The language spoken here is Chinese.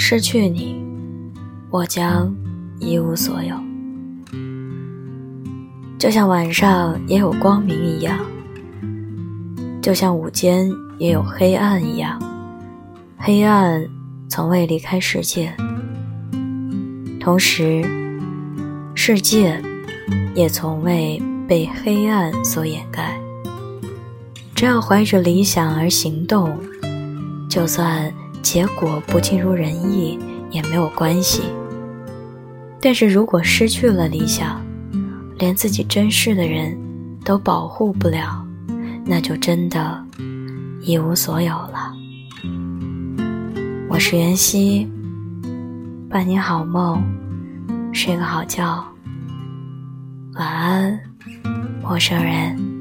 失去你，我将一无所有。就像晚上也有光明一样，就像午间也有黑暗一样，黑暗从未离开世界，同时，世界也从未被黑暗所掩盖。只要怀着理想而行动，就算结果不尽如人意也没有关系。但是如果失去了理想，连自己珍视的人都保护不了，那就真的一无所有了。我是袁熙，伴你好梦，睡个好觉，晚安，陌生人。